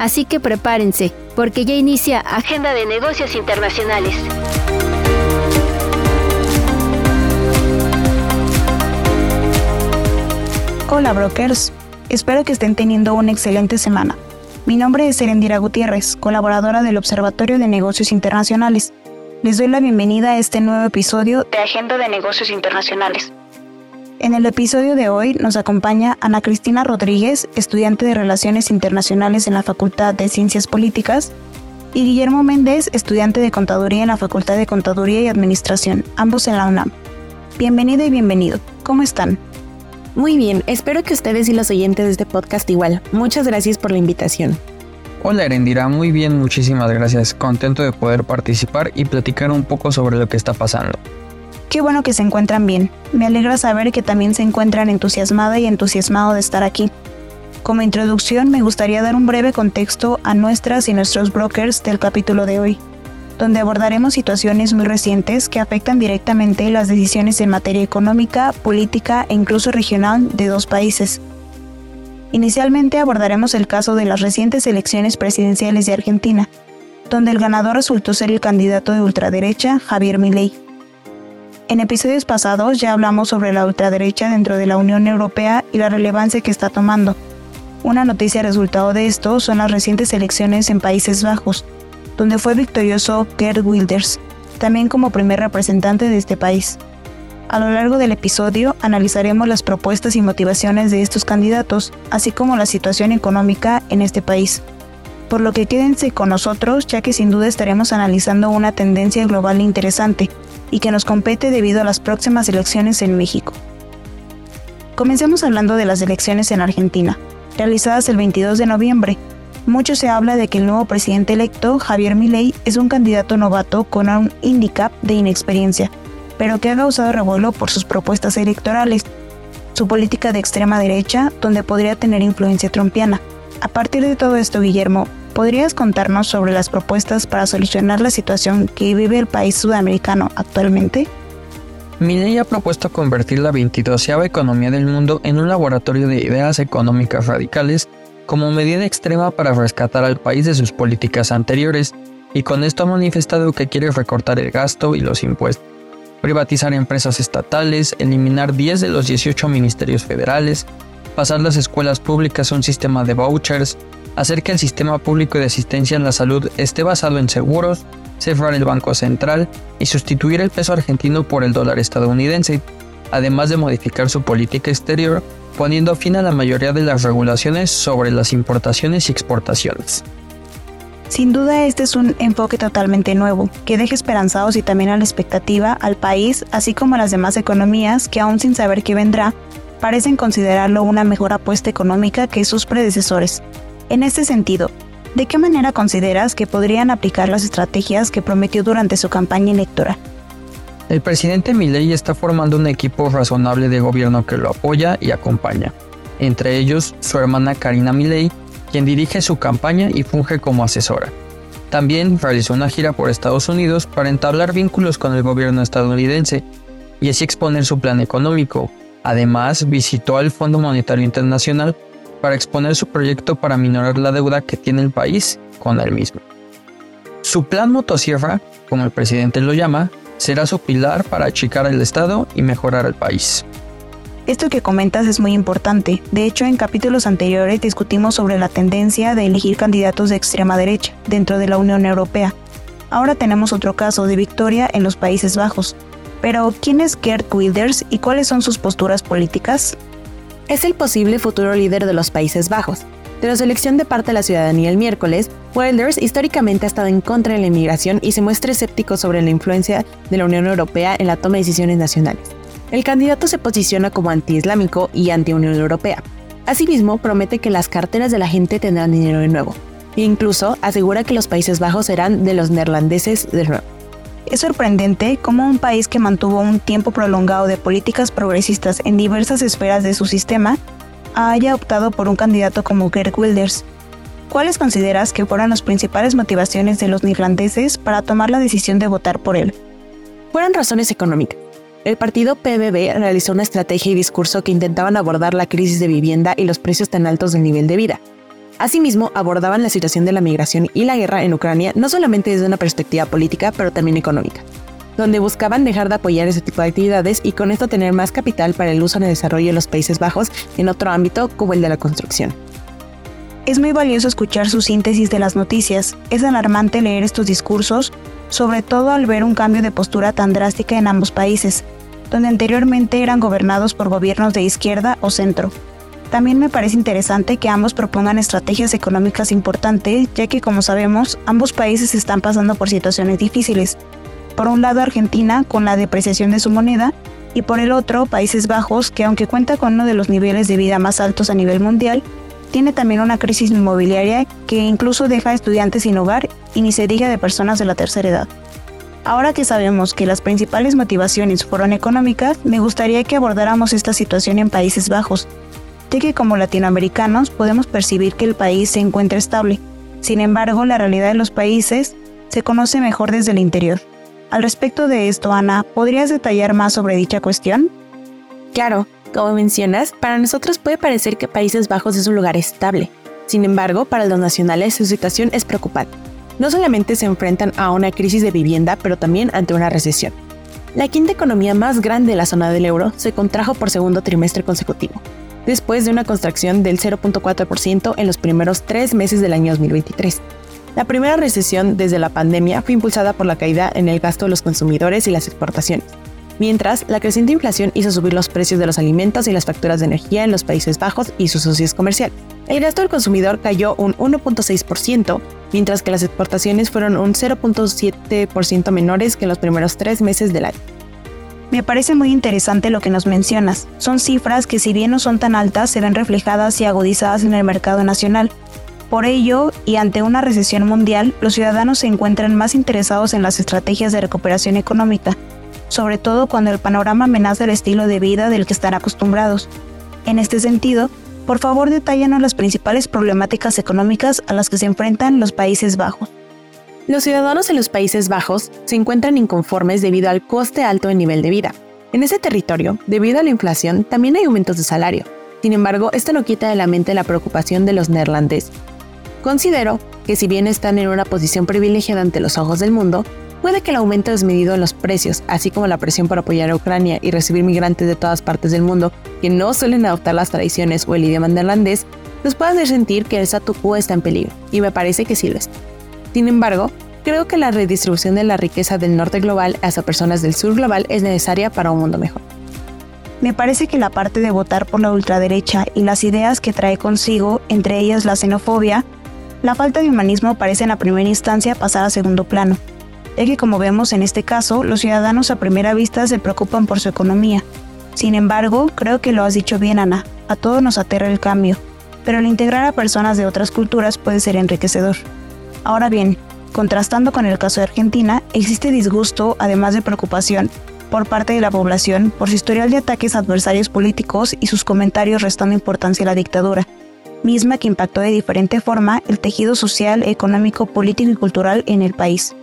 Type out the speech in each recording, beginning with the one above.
Así que prepárense, porque ya inicia Agenda de Negocios Internacionales. Hola brokers, espero que estén teniendo una excelente semana. Mi nombre es Erendira Gutiérrez, colaboradora del Observatorio de Negocios Internacionales. Les doy la bienvenida a este nuevo episodio de Agenda de Negocios Internacionales. En el episodio de hoy nos acompaña Ana Cristina Rodríguez, estudiante de Relaciones Internacionales en la Facultad de Ciencias Políticas, y Guillermo Méndez, estudiante de Contaduría en la Facultad de Contaduría y Administración, ambos en la UNAM. Bienvenido y bienvenido. ¿Cómo están? Muy bien, espero que ustedes y los oyentes de este podcast igual. Muchas gracias por la invitación. Hola Erendira, muy bien, muchísimas gracias. Contento de poder participar y platicar un poco sobre lo que está pasando. Qué bueno que se encuentran bien. Me alegra saber que también se encuentran entusiasmada y entusiasmado de estar aquí. Como introducción me gustaría dar un breve contexto a nuestras y nuestros brokers del capítulo de hoy, donde abordaremos situaciones muy recientes que afectan directamente las decisiones en materia económica, política e incluso regional de dos países. Inicialmente abordaremos el caso de las recientes elecciones presidenciales de Argentina, donde el ganador resultó ser el candidato de ultraderecha Javier Milei. En episodios pasados ya hablamos sobre la ultraderecha dentro de la Unión Europea y la relevancia que está tomando. Una noticia resultado de esto son las recientes elecciones en Países Bajos, donde fue victorioso Gerd Wilders, también como primer representante de este país. A lo largo del episodio analizaremos las propuestas y motivaciones de estos candidatos, así como la situación económica en este país. Por lo que quédense con nosotros ya que sin duda estaremos analizando una tendencia global interesante y que nos compete debido a las próximas elecciones en México. Comencemos hablando de las elecciones en Argentina, realizadas el 22 de noviembre. Mucho se habla de que el nuevo presidente electo, Javier Milei, es un candidato novato con un handicap de inexperiencia, pero que ha causado revuelo por sus propuestas electorales, su política de extrema derecha, donde podría tener influencia trompiana. A partir de todo esto, Guillermo, ¿podrías contarnos sobre las propuestas para solucionar la situación que vive el país sudamericano actualmente? Milei ha propuesto convertir la 22 economía del mundo en un laboratorio de ideas económicas radicales como medida extrema para rescatar al país de sus políticas anteriores, y con esto ha manifestado que quiere recortar el gasto y los impuestos privatizar empresas estatales, eliminar 10 de los 18 ministerios federales, pasar las escuelas públicas a un sistema de vouchers, hacer que el sistema público de asistencia en la salud esté basado en seguros, cerrar el Banco Central y sustituir el peso argentino por el dólar estadounidense, además de modificar su política exterior, poniendo fin a la mayoría de las regulaciones sobre las importaciones y exportaciones. Sin duda este es un enfoque totalmente nuevo, que deja esperanzados y también a la expectativa al país, así como a las demás economías que aún sin saber qué vendrá, parecen considerarlo una mejor apuesta económica que sus predecesores. En este sentido, ¿de qué manera consideras que podrían aplicar las estrategias que prometió durante su campaña electoral? El presidente Milei está formando un equipo razonable de gobierno que lo apoya y acompaña, entre ellos su hermana Karina Milei, quien dirige su campaña y funge como asesora. También realizó una gira por Estados Unidos para entablar vínculos con el gobierno estadounidense y así exponer su plan económico. Además, visitó al Fondo Monetario Internacional para exponer su proyecto para minorar la deuda que tiene el país con él mismo. Su plan motosierra, como el presidente lo llama, será su pilar para achicar el Estado y mejorar el país. Esto que comentas es muy importante. De hecho, en capítulos anteriores discutimos sobre la tendencia de elegir candidatos de extrema derecha dentro de la Unión Europea. Ahora tenemos otro caso de victoria en los Países Bajos. Pero, ¿quién es Gerd Wilders y cuáles son sus posturas políticas? Es el posible futuro líder de los Países Bajos. De la selección de parte de la ciudadanía el miércoles, Wilders históricamente ha estado en contra de la inmigración y se muestra escéptico sobre la influencia de la Unión Europea en la toma de decisiones nacionales. El candidato se posiciona como anti-islámico y anti-Unión Europea. Asimismo, promete que las carteras de la gente tendrán dinero de nuevo. e incluso asegura que los Países Bajos serán de los neerlandeses de nuevo. Es sorprendente cómo un país que mantuvo un tiempo prolongado de políticas progresistas en diversas esferas de su sistema haya optado por un candidato como Geert Wilders. ¿Cuáles consideras que fueron las principales motivaciones de los neerlandeses para tomar la decisión de votar por él? Fueron razones económicas. El partido PBB realizó una estrategia y discurso que intentaban abordar la crisis de vivienda y los precios tan altos del nivel de vida. Asimismo, abordaban la situación de la migración y la guerra en Ucrania no solamente desde una perspectiva política, pero también económica, donde buscaban dejar de apoyar ese tipo de actividades y con esto tener más capital para el uso en el desarrollo de los Países Bajos en otro ámbito como el de la construcción. Es muy valioso escuchar su síntesis de las noticias. Es alarmante leer estos discursos, sobre todo al ver un cambio de postura tan drástica en ambos países, donde anteriormente eran gobernados por gobiernos de izquierda o centro. También me parece interesante que ambos propongan estrategias económicas importantes, ya que como sabemos, ambos países están pasando por situaciones difíciles. Por un lado Argentina con la depreciación de su moneda y por el otro Países Bajos que aunque cuenta con uno de los niveles de vida más altos a nivel mundial, tiene también una crisis inmobiliaria que incluso deja a estudiantes sin hogar y ni se diga de personas de la tercera edad. Ahora que sabemos que las principales motivaciones fueron económicas, me gustaría que abordáramos esta situación en Países Bajos, ya que como latinoamericanos podemos percibir que el país se encuentra estable. Sin embargo, la realidad de los países se conoce mejor desde el interior. Al respecto de esto, Ana, ¿podrías detallar más sobre dicha cuestión? Claro, como mencionas, para nosotros puede parecer que Países Bajos es un lugar estable. Sin embargo, para los nacionales su situación es preocupante. No solamente se enfrentan a una crisis de vivienda, pero también ante una recesión. La quinta economía más grande de la zona del euro se contrajo por segundo trimestre consecutivo, después de una contracción del 0.4% en los primeros tres meses del año 2023. La primera recesión desde la pandemia fue impulsada por la caída en el gasto de los consumidores y las exportaciones, mientras la creciente inflación hizo subir los precios de los alimentos y las facturas de energía en los Países Bajos y sus socios comerciales. El gasto del consumidor cayó un 1.6%, mientras que las exportaciones fueron un 0.7% menores que en los primeros tres meses del año. Me parece muy interesante lo que nos mencionas. Son cifras que si bien no son tan altas, se ven reflejadas y agudizadas en el mercado nacional. Por ello, y ante una recesión mundial, los ciudadanos se encuentran más interesados en las estrategias de recuperación económica, sobre todo cuando el panorama amenaza el estilo de vida del que están acostumbrados. En este sentido, por favor detállanos las principales problemáticas económicas a las que se enfrentan los Países Bajos. Los ciudadanos en los Países Bajos se encuentran inconformes debido al coste alto del nivel de vida. En ese territorio, debido a la inflación, también hay aumentos de salario. Sin embargo, esto no quita de la mente la preocupación de los neerlandeses. Considero que si bien están en una posición privilegiada ante los ojos del mundo, puede que el aumento desmedido en los precios, así como la presión por apoyar a Ucrania y recibir migrantes de todas partes del mundo que no suelen adoptar las tradiciones o el idioma neerlandés, los pueda hacer sentir que el statu quo está en peligro, y me parece que sí lo está. Sin embargo, creo que la redistribución de la riqueza del norte global hacia personas del sur global es necesaria para un mundo mejor. Me parece que la parte de votar por la ultraderecha y las ideas que trae consigo, entre ellas la xenofobia, la falta de humanismo parece en la primera instancia pasar a segundo plano, ya que como vemos en este caso, los ciudadanos a primera vista se preocupan por su economía. Sin embargo, creo que lo has dicho bien, Ana, a todos nos aterra el cambio, pero el integrar a personas de otras culturas puede ser enriquecedor. Ahora bien, contrastando con el caso de Argentina, existe disgusto, además de preocupación, por parte de la población por su historial de ataques adversarios políticos y sus comentarios restando importancia a la dictadura, misma que impactó de diferente forma el tejido social, económico, político y cultural en el país.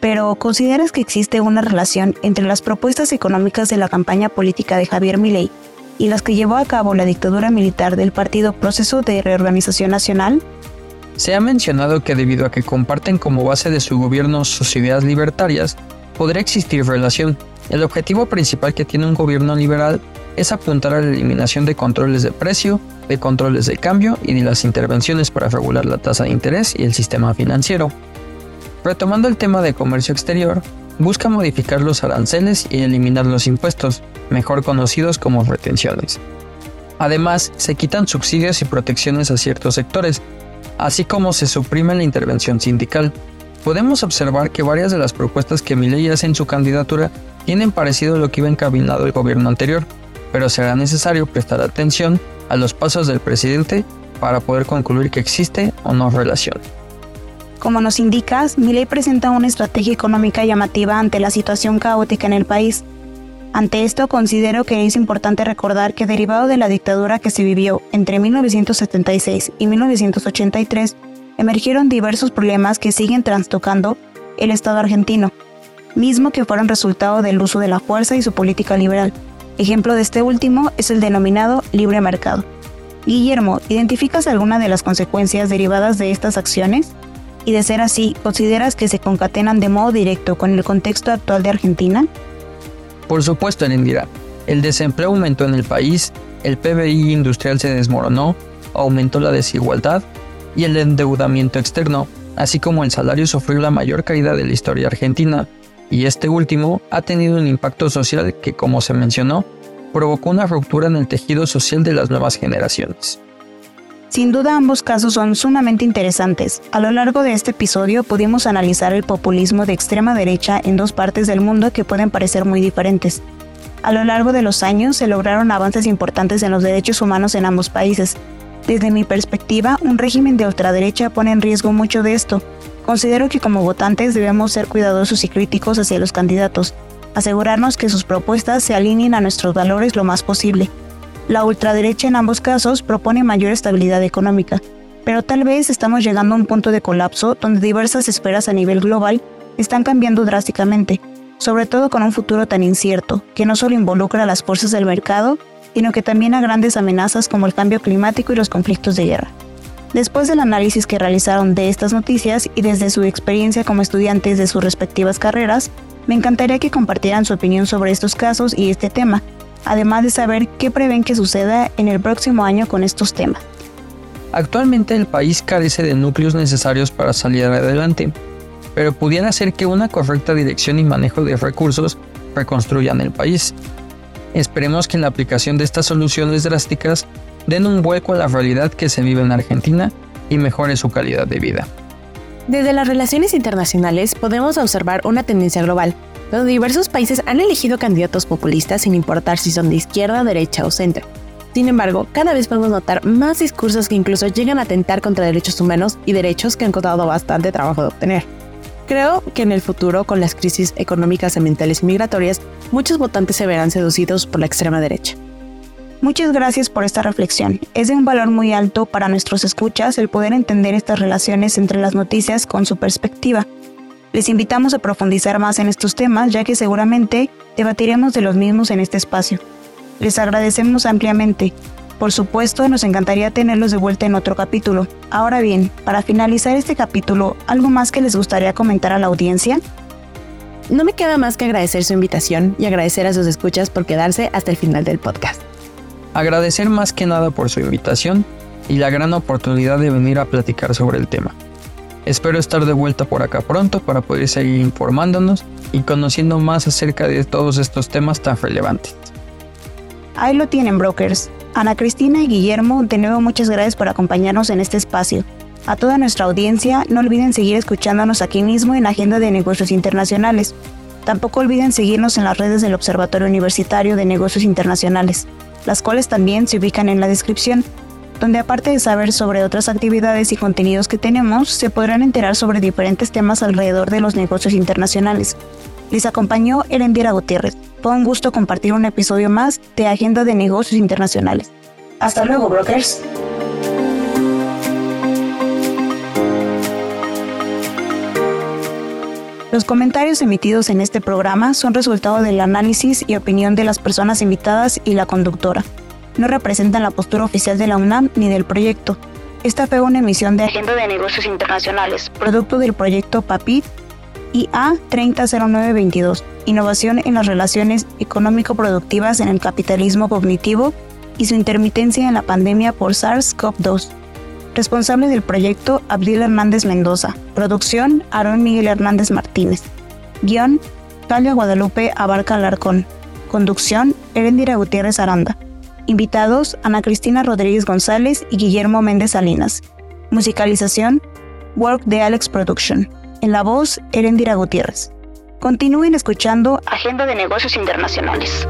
Pero, ¿consideras que existe una relación entre las propuestas económicas de la campaña política de Javier Milei y las que llevó a cabo la dictadura militar del partido Proceso de Reorganización Nacional? Se ha mencionado que debido a que comparten como base de su gobierno sus ideas libertarias, podría existir relación. El objetivo principal que tiene un gobierno liberal es apuntar a la eliminación de controles de precio, de controles de cambio y de las intervenciones para regular la tasa de interés y el sistema financiero. Retomando el tema de comercio exterior, busca modificar los aranceles y eliminar los impuestos, mejor conocidos como retenciones. Además, se quitan subsidios y protecciones a ciertos sectores, así como se suprime la intervención sindical. Podemos observar que varias de las propuestas que Milei hace en su candidatura tienen parecido a lo que iba encaminado el gobierno anterior, pero será necesario prestar atención a los pasos del presidente para poder concluir que existe o no relación. Como nos indicas, ley presenta una estrategia económica llamativa ante la situación caótica en el país. Ante esto, considero que es importante recordar que derivado de la dictadura que se vivió entre 1976 y 1983, emergieron diversos problemas que siguen trastocando el Estado argentino, mismo que fueron resultado del uso de la fuerza y su política liberal. Ejemplo de este último es el denominado libre mercado. Guillermo, ¿identificas alguna de las consecuencias derivadas de estas acciones? Y de ser así, ¿consideras que se concatenan de modo directo con el contexto actual de Argentina? Por supuesto, Elendira. El desempleo aumentó en el país, el PBI industrial se desmoronó, aumentó la desigualdad y el endeudamiento externo, así como el salario sufrió la mayor caída de la historia argentina, y este último ha tenido un impacto social que, como se mencionó, provocó una ruptura en el tejido social de las nuevas generaciones. Sin duda ambos casos son sumamente interesantes. A lo largo de este episodio pudimos analizar el populismo de extrema derecha en dos partes del mundo que pueden parecer muy diferentes. A lo largo de los años se lograron avances importantes en los derechos humanos en ambos países, desde mi perspectiva, un régimen de ultraderecha pone en riesgo mucho de esto. Considero que como votantes debemos ser cuidadosos y críticos hacia los candidatos, asegurarnos que sus propuestas se alineen a nuestros valores lo más posible. La ultraderecha en ambos casos propone mayor estabilidad económica, pero tal vez estamos llegando a un punto de colapso donde diversas esferas a nivel global están cambiando drásticamente, sobre todo con un futuro tan incierto, que no solo involucra a las fuerzas del mercado, sino que también a grandes amenazas como el cambio climático y los conflictos de guerra. Después del análisis que realizaron de estas noticias y desde su experiencia como estudiantes de sus respectivas carreras, me encantaría que compartieran su opinión sobre estos casos y este tema, además de saber qué prevén que suceda en el próximo año con estos temas. Actualmente el país carece de núcleos necesarios para salir adelante, pero pudiera ser que una correcta dirección y manejo de recursos reconstruyan el país. Esperemos que en la aplicación de estas soluciones drásticas den un vuelco a la realidad que se vive en Argentina y mejore su calidad de vida. Desde las relaciones internacionales podemos observar una tendencia global, donde diversos países han elegido candidatos populistas sin importar si son de izquierda, derecha o centro. Sin embargo, cada vez podemos notar más discursos que incluso llegan a atentar contra derechos humanos y derechos que han costado bastante trabajo de obtener. Creo que en el futuro, con las crisis económicas, ambientales y migratorias, muchos votantes se verán seducidos por la extrema derecha. Muchas gracias por esta reflexión. Es de un valor muy alto para nuestros escuchas el poder entender estas relaciones entre las noticias con su perspectiva. Les invitamos a profundizar más en estos temas ya que seguramente debatiremos de los mismos en este espacio. Les agradecemos ampliamente. Por supuesto, nos encantaría tenerlos de vuelta en otro capítulo. Ahora bien, para finalizar este capítulo, ¿algo más que les gustaría comentar a la audiencia? No me queda más que agradecer su invitación y agradecer a sus escuchas por quedarse hasta el final del podcast. Agradecer más que nada por su invitación y la gran oportunidad de venir a platicar sobre el tema. Espero estar de vuelta por acá pronto para poder seguir informándonos y conociendo más acerca de todos estos temas tan relevantes. Ahí lo tienen, brokers. Ana Cristina y Guillermo, de nuevo muchas gracias por acompañarnos en este espacio. A toda nuestra audiencia, no olviden seguir escuchándonos aquí mismo en Agenda de Negocios Internacionales. Tampoco olviden seguirnos en las redes del Observatorio Universitario de Negocios Internacionales, las cuales también se ubican en la descripción, donde aparte de saber sobre otras actividades y contenidos que tenemos, se podrán enterar sobre diferentes temas alrededor de los negocios internacionales. Les acompañó Erendira Gutiérrez. Fue un gusto compartir un episodio más de Agenda de Negocios Internacionales. Hasta luego, brokers. Los comentarios emitidos en este programa son resultado del análisis y opinión de las personas invitadas y la conductora. No representan la postura oficial de la UNAM ni del proyecto. Esta fue una emisión de Agenda de Negocios Internacionales, producto del proyecto PAPIT IA 300922, Innovación en las Relaciones Económico-Productivas en el Capitalismo Cognitivo y su intermitencia en la pandemia por SARS-CoV-2. Responsable del proyecto, Abdil Hernández Mendoza. Producción, Aarón Miguel Hernández Martínez. Guión, Talia Guadalupe Abarca Alarcón. Conducción, Erendira Gutiérrez Aranda. Invitados, Ana Cristina Rodríguez González y Guillermo Méndez Salinas. Musicalización, Work de Alex Production. En la voz, Erendira Gutiérrez. Continúen escuchando Agenda de Negocios Internacionales.